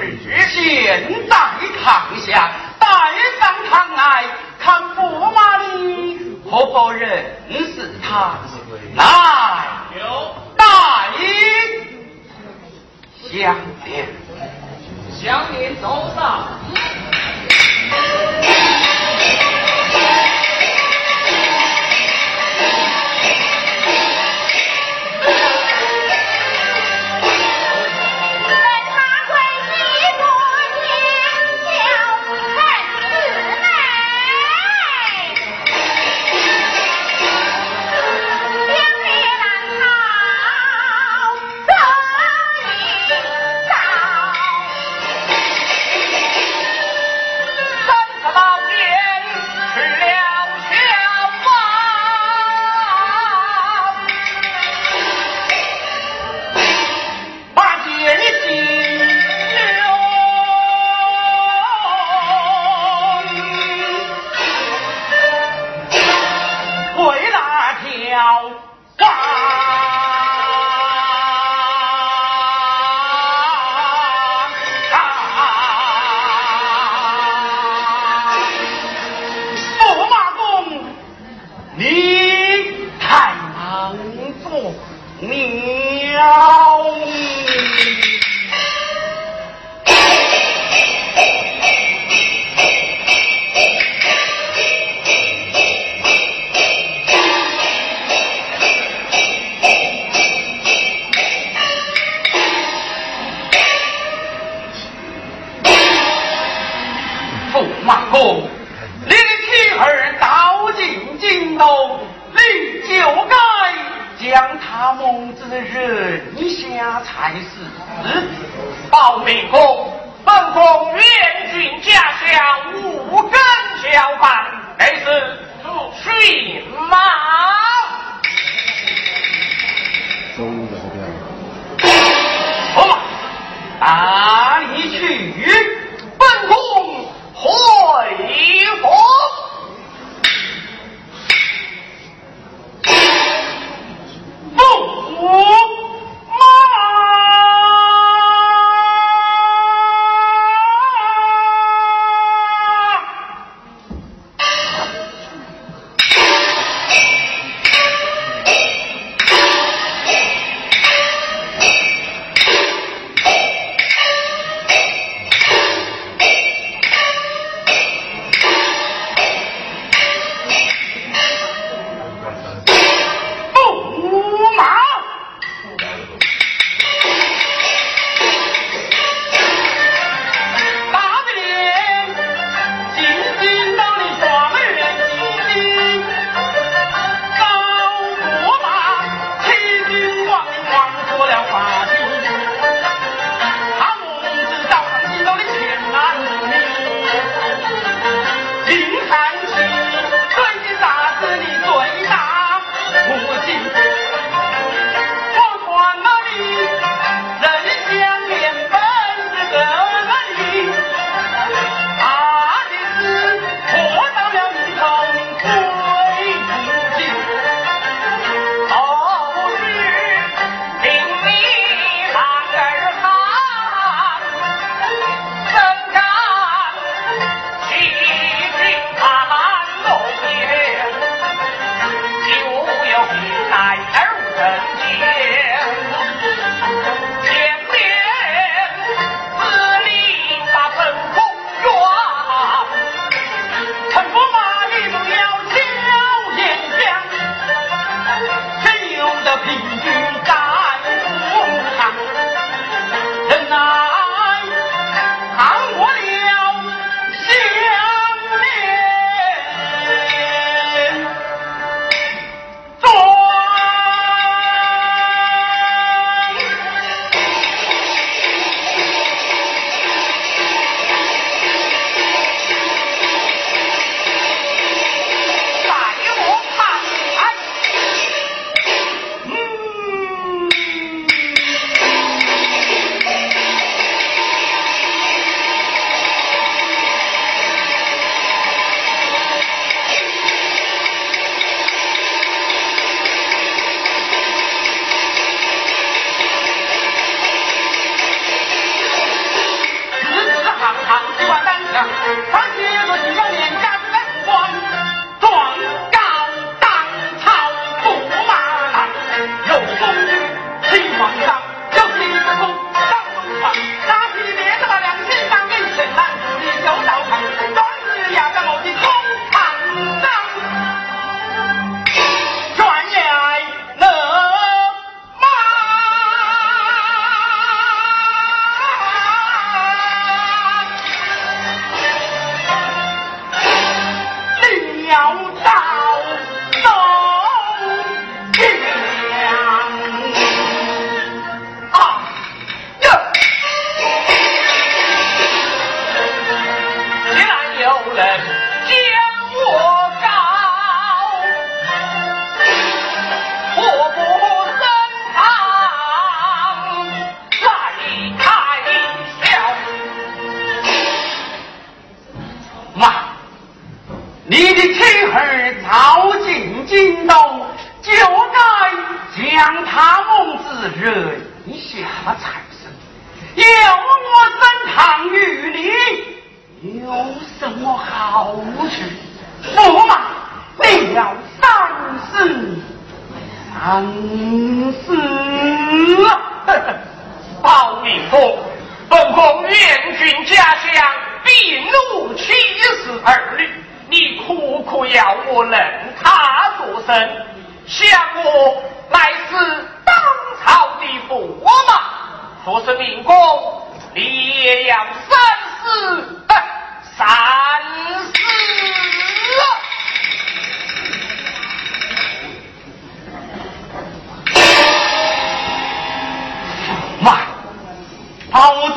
现在堂下，待上堂来，看驸马你可还认识他？来，大尹，相连，相爷走上。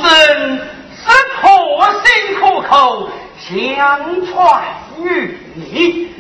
真十破心苦口相传于你。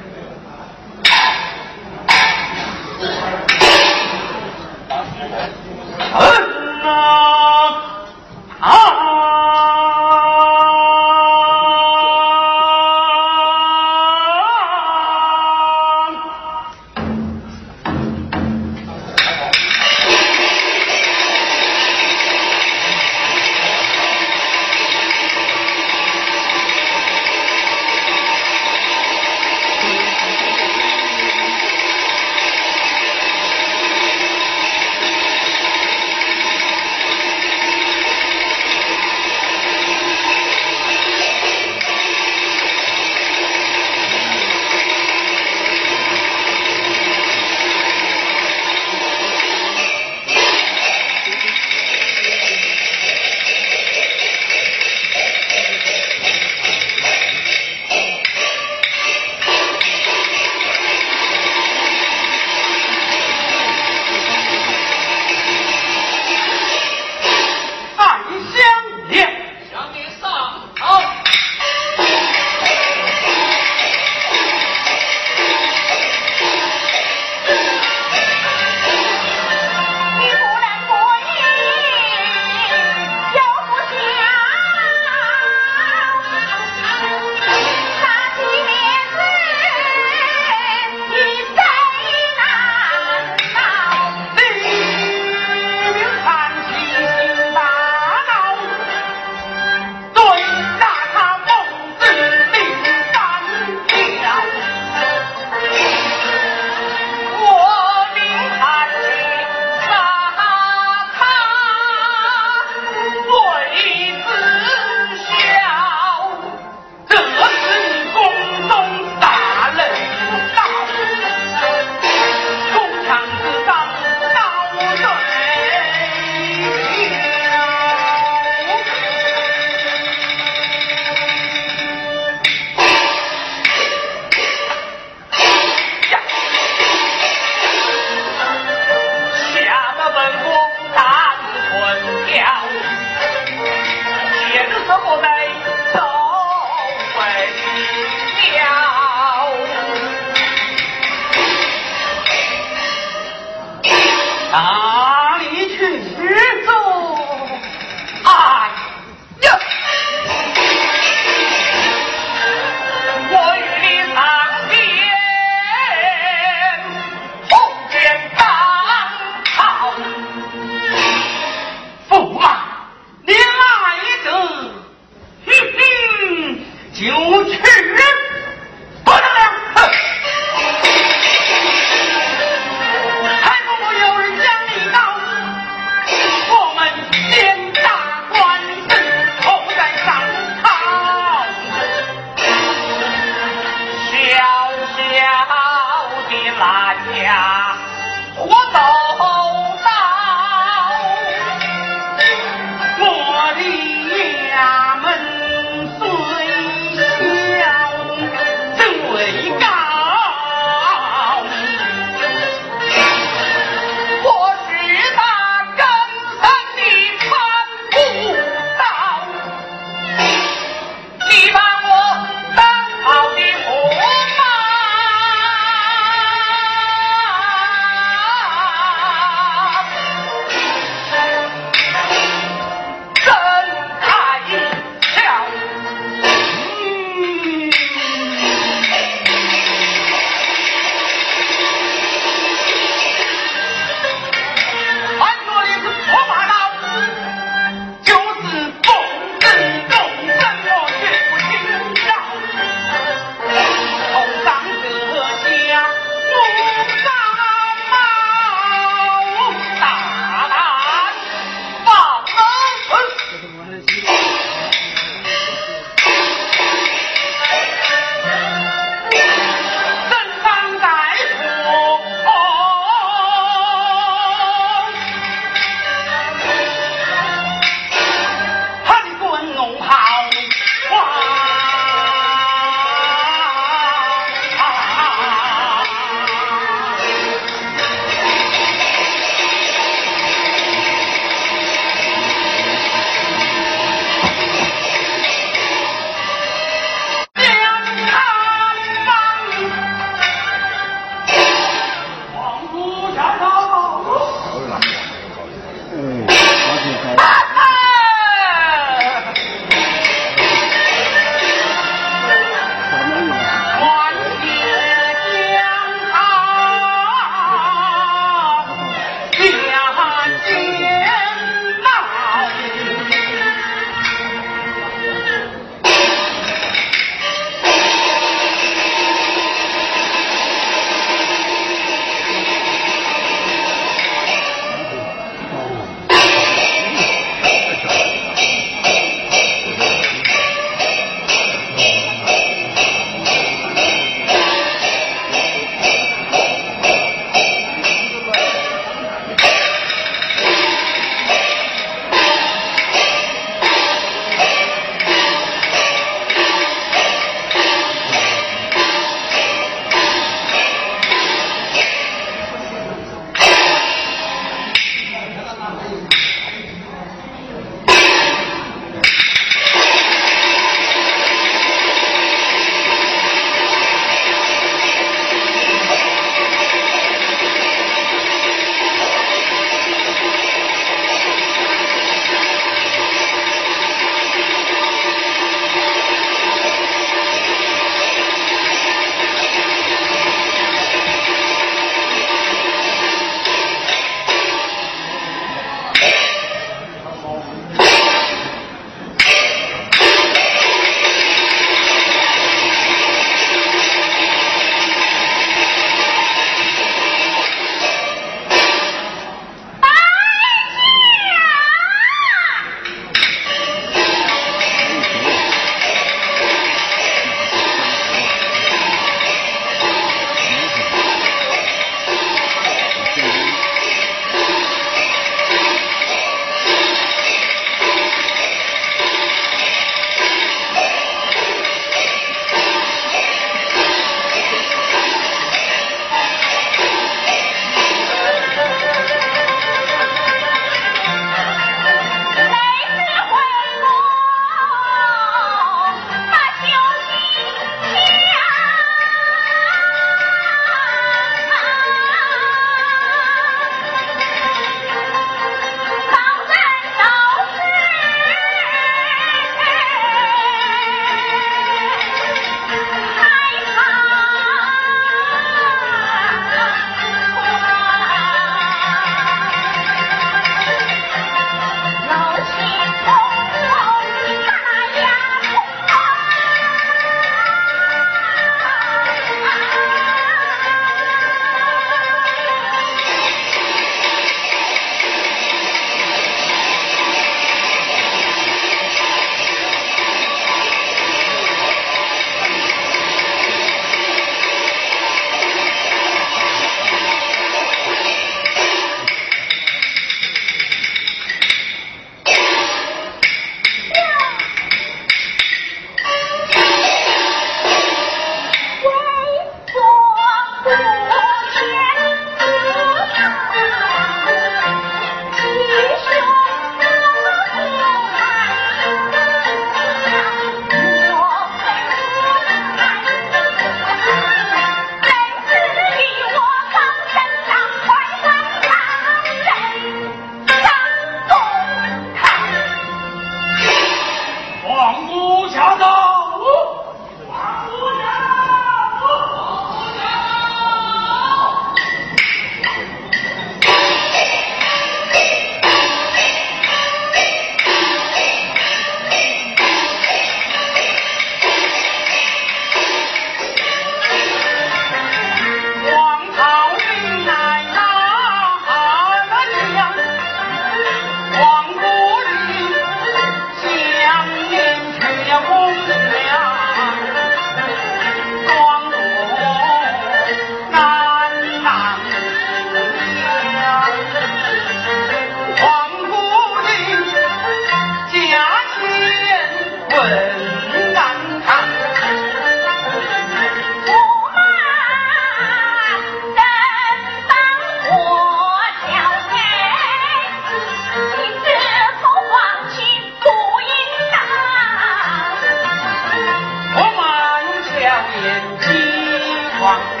光。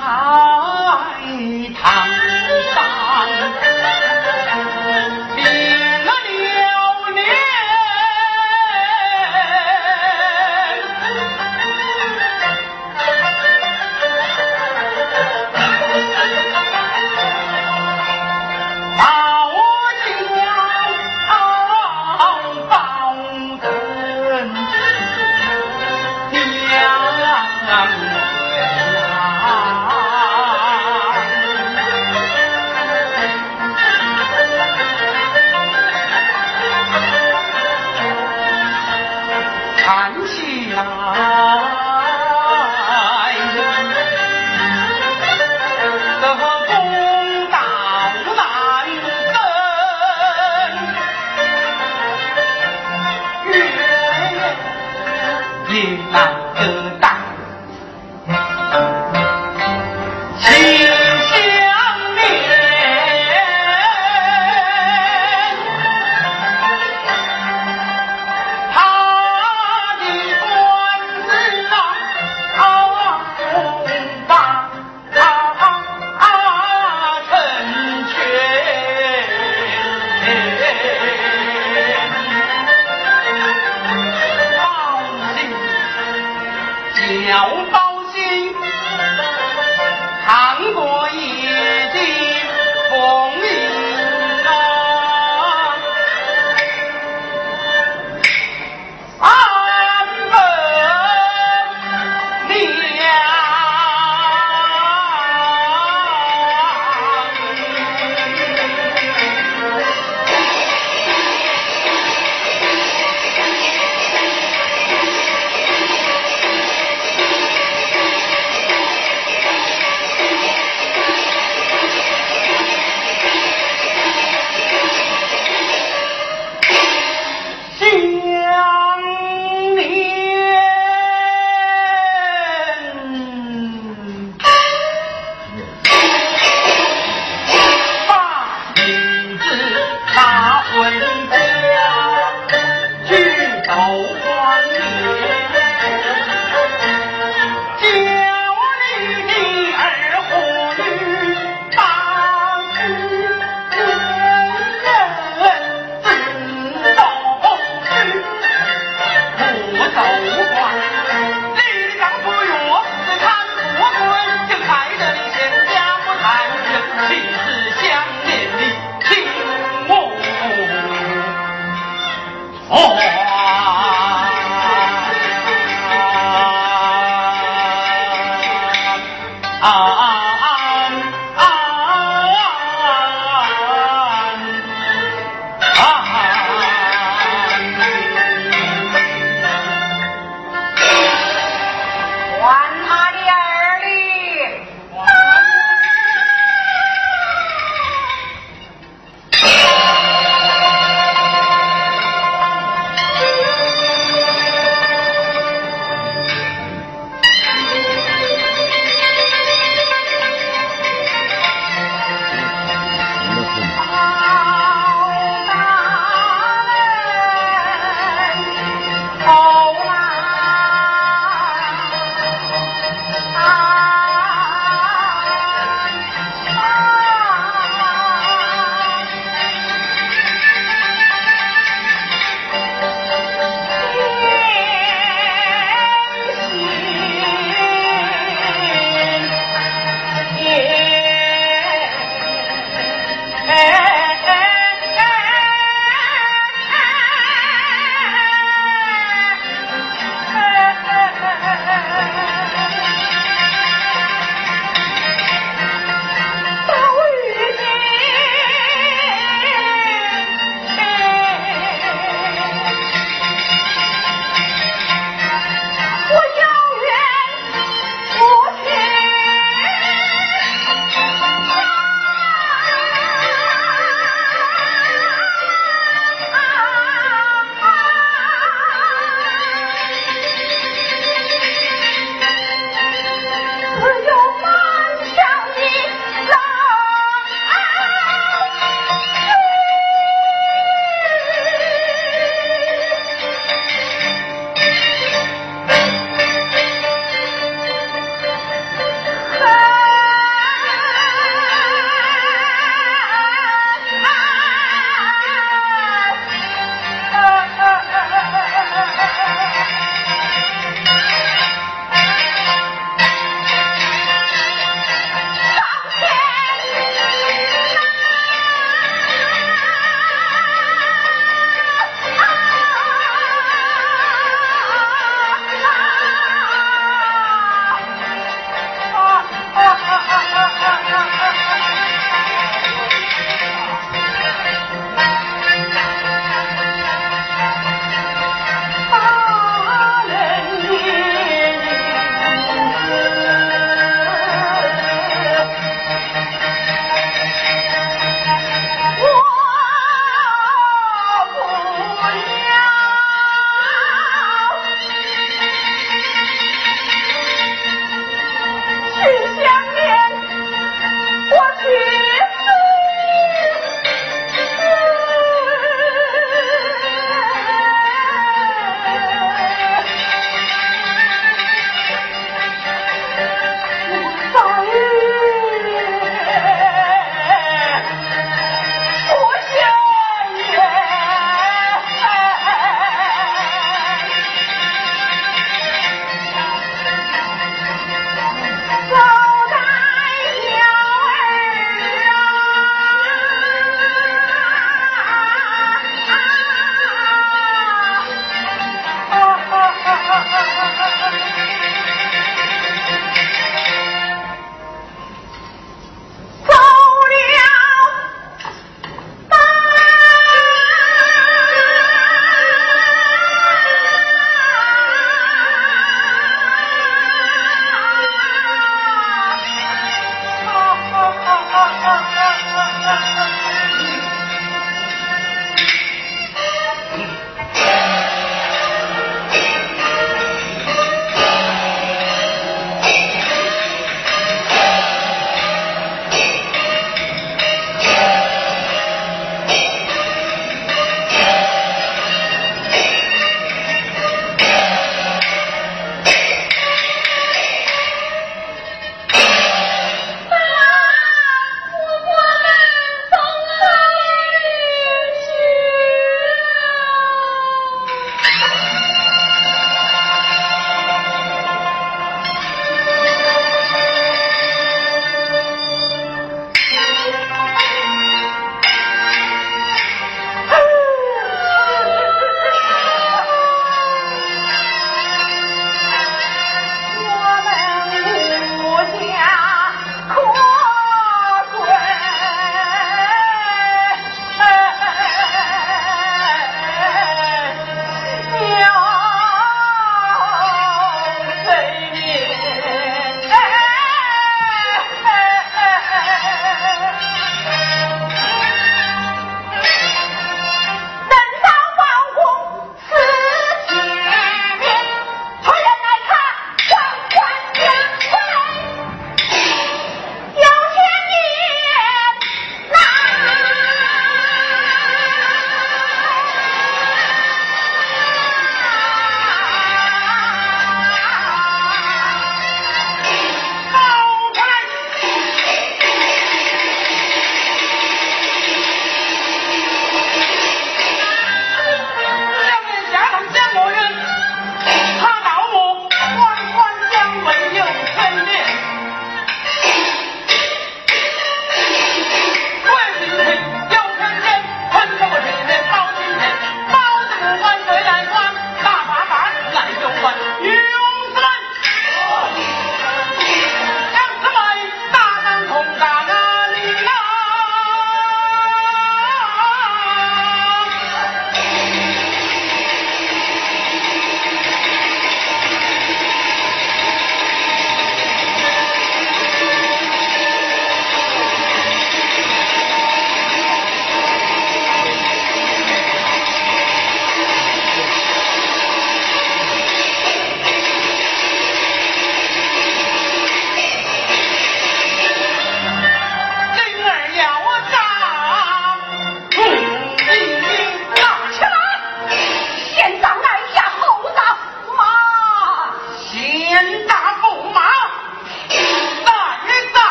好。